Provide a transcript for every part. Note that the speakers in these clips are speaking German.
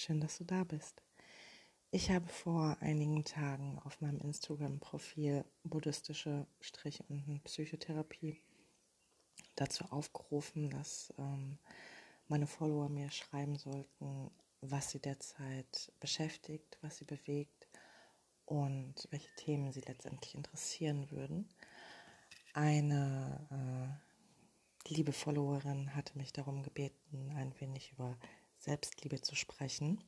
schön, dass du da bist. Ich habe vor einigen Tagen auf meinem Instagram-Profil buddhistische Strich- und Psychotherapie dazu aufgerufen, dass ähm, meine Follower mir schreiben sollten, was sie derzeit beschäftigt, was sie bewegt und welche Themen sie letztendlich interessieren würden. Eine äh, liebe Followerin hatte mich darum gebeten, ein wenig über Selbstliebe zu sprechen.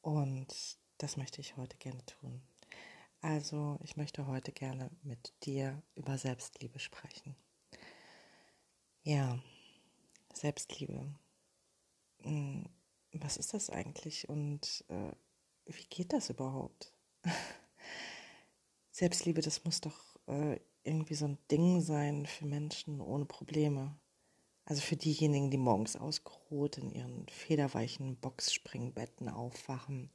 Und das möchte ich heute gerne tun. Also, ich möchte heute gerne mit dir über Selbstliebe sprechen. Ja, Selbstliebe. Hm, was ist das eigentlich und äh, wie geht das überhaupt? Selbstliebe, das muss doch äh, irgendwie so ein Ding sein für Menschen ohne Probleme. Also für diejenigen, die morgens ausgeruht in ihren federweichen Boxspringbetten aufwachen,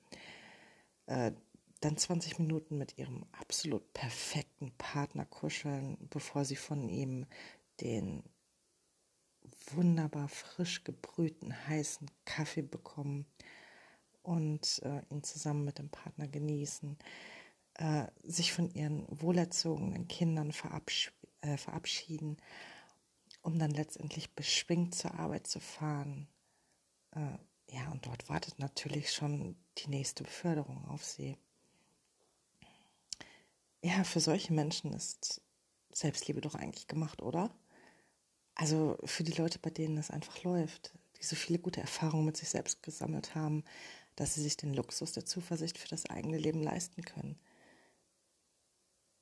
äh, dann 20 Minuten mit ihrem absolut perfekten Partner kuscheln, bevor sie von ihm den wunderbar frisch gebrühten heißen Kaffee bekommen und äh, ihn zusammen mit dem Partner genießen, äh, sich von ihren wohlerzogenen Kindern äh, verabschieden um dann letztendlich beschwingt zur Arbeit zu fahren. Äh, ja, und dort wartet natürlich schon die nächste Beförderung auf sie. Ja, für solche Menschen ist Selbstliebe doch eigentlich gemacht, oder? Also für die Leute, bei denen es einfach läuft, die so viele gute Erfahrungen mit sich selbst gesammelt haben, dass sie sich den Luxus der Zuversicht für das eigene Leben leisten können.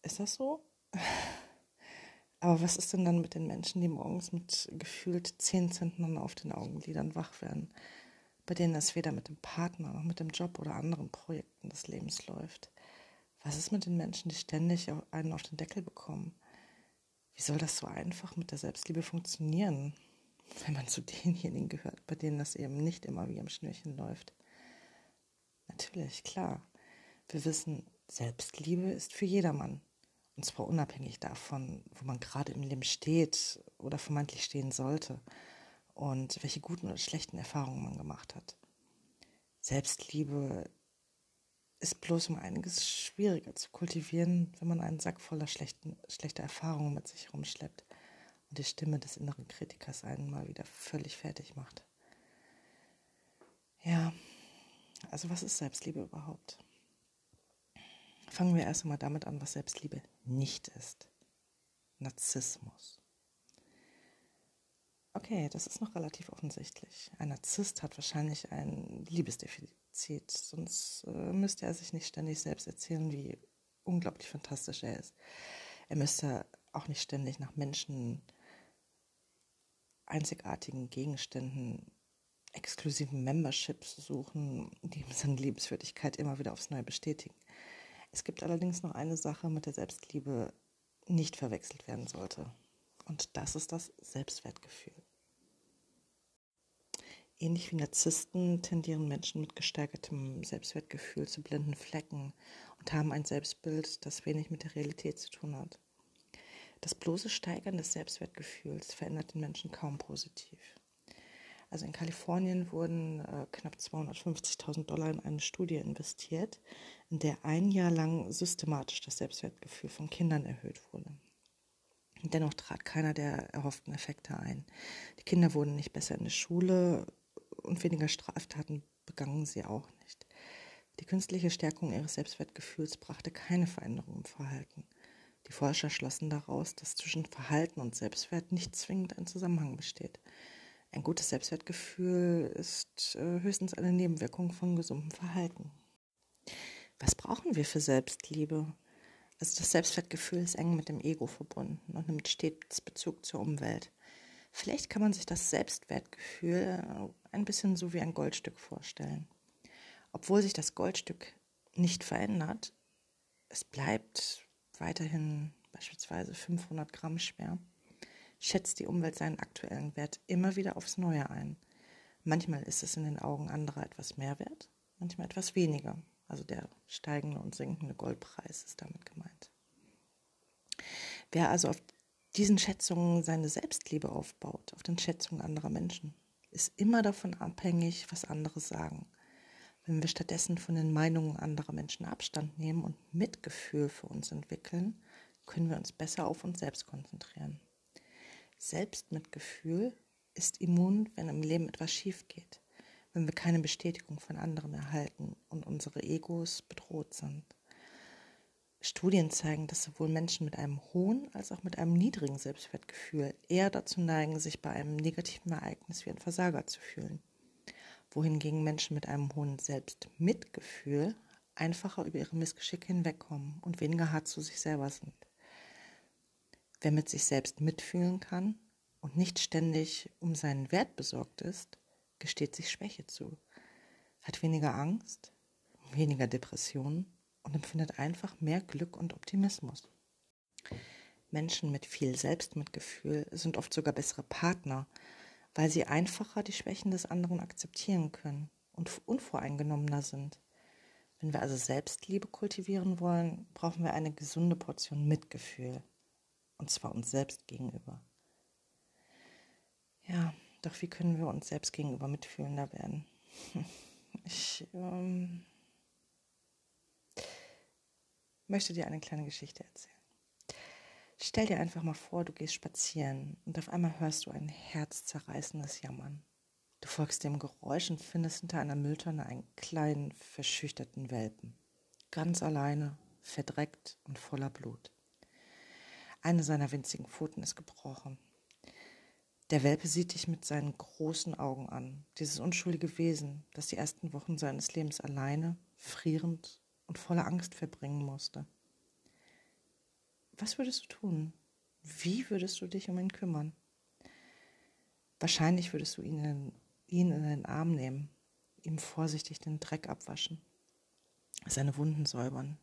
Ist das so? Aber was ist denn dann mit den Menschen, die morgens mit gefühlt zehn Zentnern auf den Augenlidern wach werden, bei denen es weder mit dem Partner noch mit dem Job oder anderen Projekten des Lebens läuft? Was ist mit den Menschen, die ständig einen auf den Deckel bekommen? Wie soll das so einfach mit der Selbstliebe funktionieren, wenn man zu denjenigen gehört, bei denen das eben nicht immer wie am Schnürchen läuft? Natürlich, klar. Wir wissen, Selbstliebe ist für jedermann. Und zwar unabhängig davon, wo man gerade im Leben steht oder vermeintlich stehen sollte und welche guten oder schlechten Erfahrungen man gemacht hat. Selbstliebe ist bloß um einiges schwieriger zu kultivieren, wenn man einen Sack voller schlechten, schlechter Erfahrungen mit sich rumschleppt und die Stimme des inneren Kritikers einen mal wieder völlig fertig macht. Ja, also was ist Selbstliebe überhaupt? Fangen wir erst einmal damit an, was Selbstliebe nicht ist. Narzissmus. Okay, das ist noch relativ offensichtlich. Ein Narzisst hat wahrscheinlich ein Liebesdefizit, sonst äh, müsste er sich nicht ständig selbst erzählen, wie unglaublich fantastisch er ist. Er müsste auch nicht ständig nach Menschen, einzigartigen Gegenständen, exklusiven Memberships suchen, die ihm seine Liebenswürdigkeit immer wieder aufs Neue bestätigen. Es gibt allerdings noch eine Sache, mit der Selbstliebe nicht verwechselt werden sollte. Und das ist das Selbstwertgefühl. Ähnlich wie Narzissten tendieren Menschen mit gesteigertem Selbstwertgefühl zu blinden Flecken und haben ein Selbstbild, das wenig mit der Realität zu tun hat. Das bloße Steigern des Selbstwertgefühls verändert den Menschen kaum positiv. Also in Kalifornien wurden äh, knapp 250.000 Dollar in eine Studie investiert, in der ein Jahr lang systematisch das Selbstwertgefühl von Kindern erhöht wurde. Dennoch trat keiner der erhofften Effekte ein. Die Kinder wurden nicht besser in der Schule und weniger Straftaten begangen sie auch nicht. Die künstliche Stärkung ihres Selbstwertgefühls brachte keine Veränderung im Verhalten. Die Forscher schlossen daraus, dass zwischen Verhalten und Selbstwert nicht zwingend ein Zusammenhang besteht. Ein gutes Selbstwertgefühl ist äh, höchstens eine Nebenwirkung von gesundem Verhalten. Was brauchen wir für Selbstliebe? Also das Selbstwertgefühl ist eng mit dem Ego verbunden und nimmt stets Bezug zur Umwelt. Vielleicht kann man sich das Selbstwertgefühl äh, ein bisschen so wie ein Goldstück vorstellen. Obwohl sich das Goldstück nicht verändert, es bleibt weiterhin beispielsweise 500 Gramm schwer schätzt die Umwelt seinen aktuellen Wert immer wieder aufs Neue ein. Manchmal ist es in den Augen anderer etwas mehr wert, manchmal etwas weniger. Also der steigende und sinkende Goldpreis ist damit gemeint. Wer also auf diesen Schätzungen seine Selbstliebe aufbaut, auf den Schätzungen anderer Menschen, ist immer davon abhängig, was andere sagen. Wenn wir stattdessen von den Meinungen anderer Menschen Abstand nehmen und Mitgefühl für uns entwickeln, können wir uns besser auf uns selbst konzentrieren. Selbstmitgefühl ist immun, wenn im Leben etwas schief geht, wenn wir keine Bestätigung von anderen erhalten und unsere Egos bedroht sind. Studien zeigen, dass sowohl Menschen mit einem hohen als auch mit einem niedrigen Selbstwertgefühl eher dazu neigen, sich bei einem negativen Ereignis wie ein Versager zu fühlen, wohingegen Menschen mit einem hohen Selbstmitgefühl einfacher über ihre Missgeschicke hinwegkommen und weniger hart zu sich selber sind. Wer mit sich selbst mitfühlen kann und nicht ständig um seinen Wert besorgt ist, gesteht sich Schwäche zu, hat weniger Angst, weniger Depressionen und empfindet einfach mehr Glück und Optimismus. Menschen mit viel Selbstmitgefühl sind oft sogar bessere Partner, weil sie einfacher die Schwächen des anderen akzeptieren können und unvoreingenommener sind. Wenn wir also Selbstliebe kultivieren wollen, brauchen wir eine gesunde Portion Mitgefühl, und zwar uns selbst gegenüber. Ja, doch wie können wir uns selbst gegenüber mitfühlender werden? Ich ähm, möchte dir eine kleine Geschichte erzählen. Stell dir einfach mal vor, du gehst spazieren und auf einmal hörst du ein herzzerreißendes Jammern. Du folgst dem Geräusch und findest hinter einer Mülltonne einen kleinen, verschüchterten Welpen. Ganz alleine, verdreckt und voller Blut. Eine seiner winzigen Pfoten ist gebrochen. Der Welpe sieht dich mit seinen großen Augen an, dieses unschuldige Wesen, das die ersten Wochen seines Lebens alleine, frierend und voller Angst verbringen musste. Was würdest du tun? Wie würdest du dich um ihn kümmern? Wahrscheinlich würdest du ihn in, ihn in den Arm nehmen, ihm vorsichtig den Dreck abwaschen, seine Wunden säubern,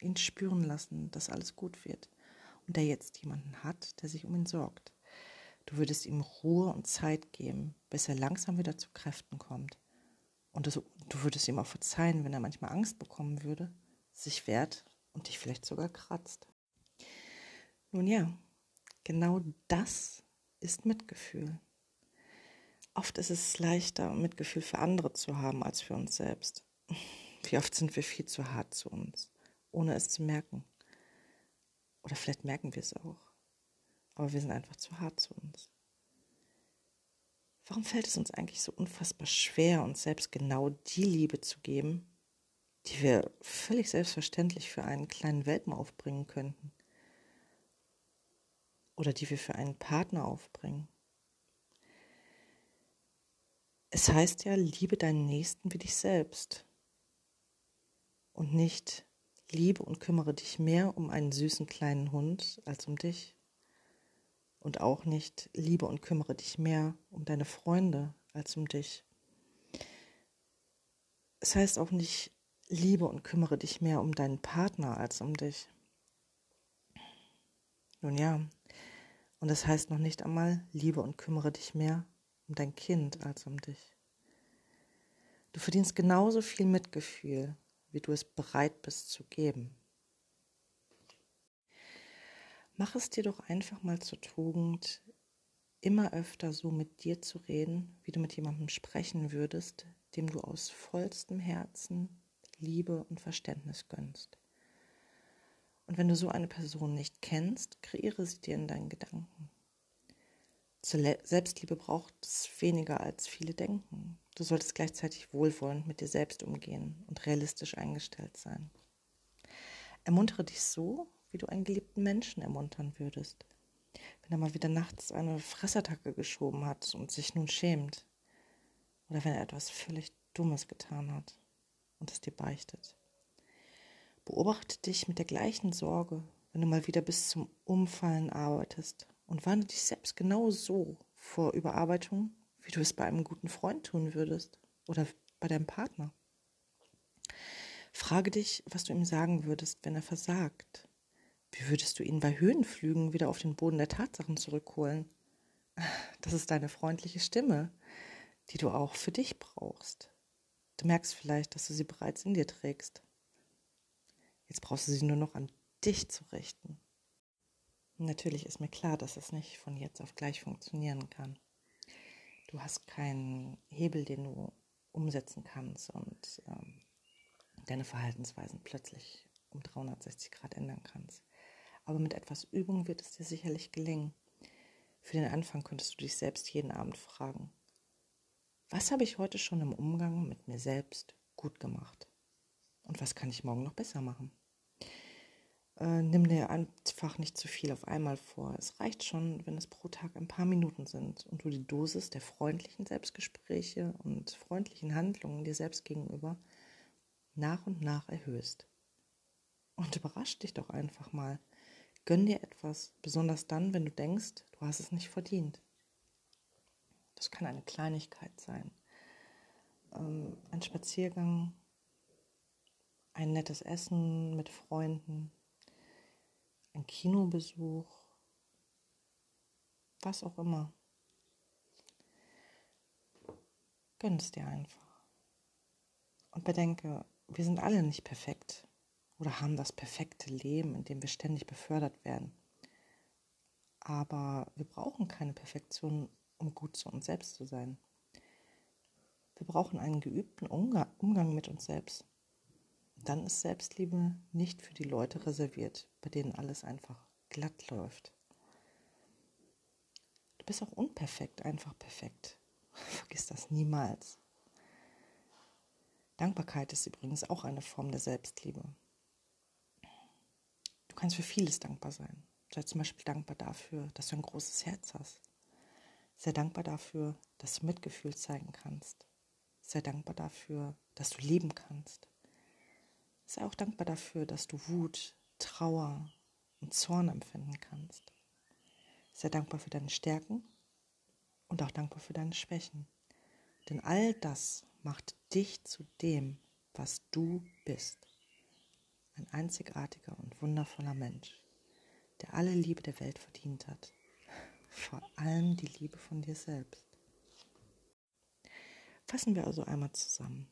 ihn spüren lassen, dass alles gut wird und er jetzt jemanden hat, der sich um ihn sorgt. Du würdest ihm Ruhe und Zeit geben, bis er langsam wieder zu Kräften kommt. Und du würdest ihm auch verzeihen, wenn er manchmal Angst bekommen würde, sich wehrt und dich vielleicht sogar kratzt. Nun ja, genau das ist Mitgefühl. Oft ist es leichter, Mitgefühl für andere zu haben als für uns selbst. Wie oft sind wir viel zu hart zu uns, ohne es zu merken. Oder vielleicht merken wir es auch, aber wir sind einfach zu hart zu uns. Warum fällt es uns eigentlich so unfassbar schwer, uns selbst genau die Liebe zu geben, die wir völlig selbstverständlich für einen kleinen Welpen aufbringen könnten? Oder die wir für einen Partner aufbringen? Es heißt ja, liebe deinen Nächsten wie dich selbst. Und nicht liebe und kümmere dich mehr um einen süßen kleinen Hund als um dich und auch nicht liebe und kümmere dich mehr um deine Freunde als um dich. Es heißt auch nicht liebe und kümmere dich mehr um deinen Partner als um dich. Nun ja, und es heißt noch nicht einmal liebe und kümmere dich mehr um dein Kind als um dich. Du verdienst genauso viel Mitgefühl, wie du es bereit bist zu geben. Mach es dir doch einfach mal zur Tugend, immer öfter so mit dir zu reden, wie du mit jemandem sprechen würdest, dem du aus vollstem Herzen Liebe und Verständnis gönnst. Und wenn du so eine Person nicht kennst, kreiere sie dir in deinen Gedanken. Zur Selbstliebe braucht es weniger als viele denken. Du solltest gleichzeitig wohlwollend mit dir selbst umgehen und realistisch eingestellt sein. Ermuntere dich so, wie du einen geliebten Menschen ermuntern würdest. Wenn er mal wieder nachts eine Fressattacke geschoben hat und sich nun schämt. Oder wenn er etwas völlig Dummes getan hat und es dir beichtet. Beobachte dich mit der gleichen Sorge, wenn du mal wieder bis zum Umfallen arbeitest und warne dich selbst genau so vor Überarbeitung, wie du es bei einem guten Freund tun würdest oder bei deinem Partner. Frage dich, was du ihm sagen würdest, wenn er versagt wie würdest du ihn bei Höhenflügen wieder auf den Boden der Tatsachen zurückholen? Das ist deine freundliche Stimme, die du auch für dich brauchst. Du merkst vielleicht, dass du sie bereits in dir trägst. Jetzt brauchst du sie nur noch an dich zu richten. Natürlich ist mir klar, dass es nicht von jetzt auf gleich funktionieren kann. Du hast keinen Hebel, den du umsetzen kannst und ähm, deine Verhaltensweisen plötzlich um 360 Grad ändern kannst. Aber mit etwas Übung wird es dir sicherlich gelingen. Für den Anfang könntest du dich selbst jeden Abend fragen, was habe ich heute schon im Umgang mit mir selbst gut gemacht? Und was kann ich morgen noch besser machen? Äh, nimm dir einfach nicht zu viel auf einmal vor. Es reicht schon, wenn es pro Tag ein paar Minuten sind und du die Dosis der freundlichen Selbstgespräche und freundlichen Handlungen dir selbst gegenüber nach und nach erhöhst. Und überrasch dich doch einfach mal. Gönn dir etwas, besonders dann, wenn du denkst, du hast es nicht verdient. Das kann eine Kleinigkeit sein. Ähm, ein Spaziergang, ein nettes Essen mit Freunden, ein Kinobesuch, was auch immer. Gönn es dir einfach. Und bedenke, wir sind alle nicht perfekt oder haben das perfekte Leben, in dem wir ständig befördert werden. Aber wir brauchen keine Perfektion, um gut zu uns selbst zu sein. Wir brauchen einen geübten Umgang mit uns selbst. Dann ist Selbstliebe nicht für die Leute reserviert, bei denen alles einfach glatt läuft. Du bist auch unperfekt, einfach perfekt. Vergiss das niemals. Dankbarkeit ist übrigens auch eine Form der Selbstliebe. Du kannst für vieles dankbar sein. Sei zum Beispiel dankbar dafür, dass du ein großes Herz hast. Sei dankbar dafür, dass du Mitgefühl zeigen kannst. Sei dankbar dafür, dass du lieben kannst. Sei auch dankbar dafür, dass du Wut, Trauer und Zorn empfinden kannst. Sei dankbar für deine Stärken und auch dankbar für deine Schwächen. Denn all das macht dich zu dem, was du bist. Ein einzigartiger und wundervoller Mensch, der alle Liebe der Welt verdient hat. Vor allem die Liebe von dir selbst. Fassen wir also einmal zusammen.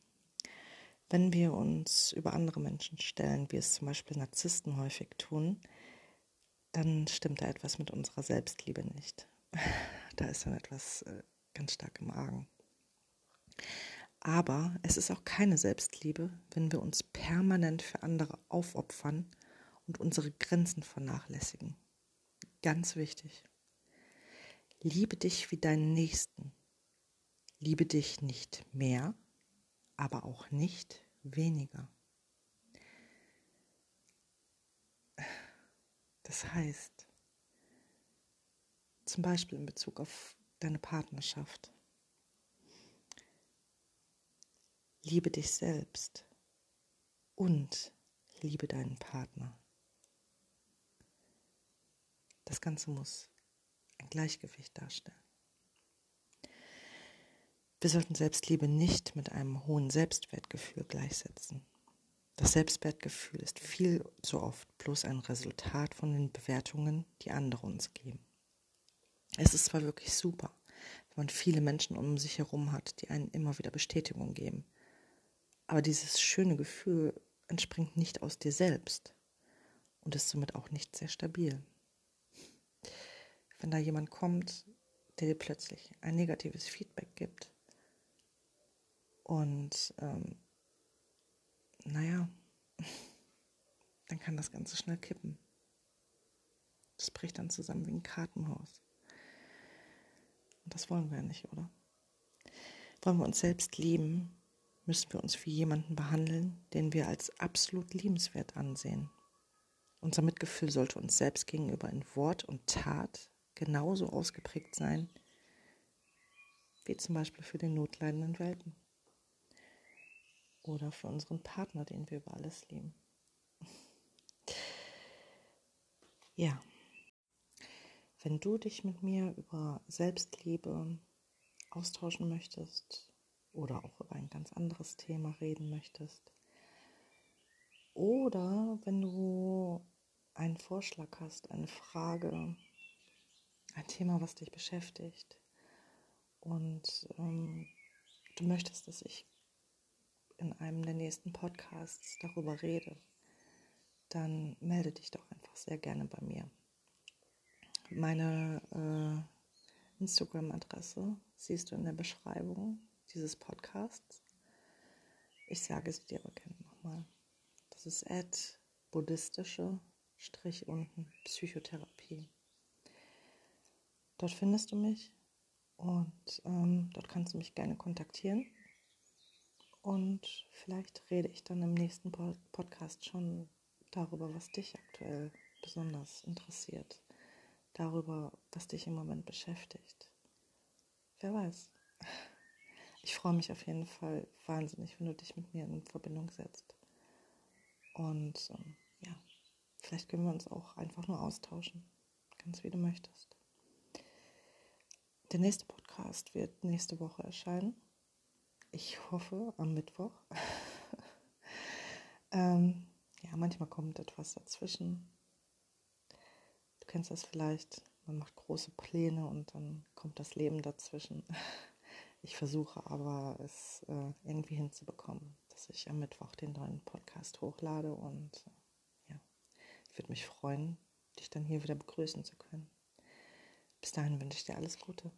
Wenn wir uns über andere Menschen stellen, wie es zum Beispiel Narzissten häufig tun, dann stimmt da etwas mit unserer Selbstliebe nicht. Da ist dann etwas äh, ganz stark im Argen. Aber es ist auch keine Selbstliebe, wenn wir uns permanent für andere aufopfern und unsere Grenzen vernachlässigen. Ganz wichtig. Liebe dich wie deinen Nächsten. Liebe dich nicht mehr, aber auch nicht weniger. Das heißt, zum Beispiel in Bezug auf deine Partnerschaft, Liebe dich selbst und liebe deinen Partner. Das Ganze muss ein Gleichgewicht darstellen. Wir sollten Selbstliebe nicht mit einem hohen Selbstwertgefühl gleichsetzen. Das Selbstwertgefühl ist viel zu oft bloß ein Resultat von den Bewertungen, die andere uns geben. Es ist zwar wirklich super, wenn man viele Menschen um sich herum hat, die einen immer wieder Bestätigung geben, aber dieses schöne Gefühl entspringt nicht aus dir selbst und ist somit auch nicht sehr stabil. Wenn da jemand kommt, der dir plötzlich ein negatives Feedback gibt und ähm, naja, dann kann das Ganze schnell kippen. Das bricht dann zusammen wie ein Kartenhaus. Und das wollen wir ja nicht, oder? Wollen wir uns selbst lieben, müssen wir uns wie jemanden behandeln, den wir als absolut liebenswert ansehen. Unser Mitgefühl sollte uns selbst gegenüber in Wort und Tat genauso ausgeprägt sein, wie zum Beispiel für den notleidenden Welpen oder für unseren Partner, den wir über alles lieben. Ja, wenn du dich mit mir über Selbstliebe austauschen möchtest, oder auch über ein ganz anderes Thema reden möchtest. Oder wenn du einen Vorschlag hast, eine Frage, ein Thema, was dich beschäftigt und ähm, du möchtest, dass ich in einem der nächsten Podcasts darüber rede, dann melde dich doch einfach sehr gerne bei mir. Meine äh, Instagram-Adresse siehst du in der Beschreibung dieses Podcasts. Ich sage es dir aber gerne nochmal. Das ist Ad buddhistische Strich unten Psychotherapie. Dort findest du mich und ähm, dort kannst du mich gerne kontaktieren. Und vielleicht rede ich dann im nächsten Podcast schon darüber, was dich aktuell besonders interessiert. Darüber, was dich im Moment beschäftigt. Wer weiß. Ich freue mich auf jeden Fall wahnsinnig, wenn du dich mit mir in Verbindung setzt. Und ähm, ja, vielleicht können wir uns auch einfach nur austauschen. Ganz wie du möchtest. Der nächste Podcast wird nächste Woche erscheinen. Ich hoffe am Mittwoch. ähm, ja, manchmal kommt etwas dazwischen. Du kennst das vielleicht. Man macht große Pläne und dann kommt das Leben dazwischen. Ich versuche aber, es äh, irgendwie hinzubekommen, dass ich am Mittwoch den neuen Podcast hochlade und äh, ja, ich würde mich freuen, dich dann hier wieder begrüßen zu können. Bis dahin wünsche ich dir alles Gute.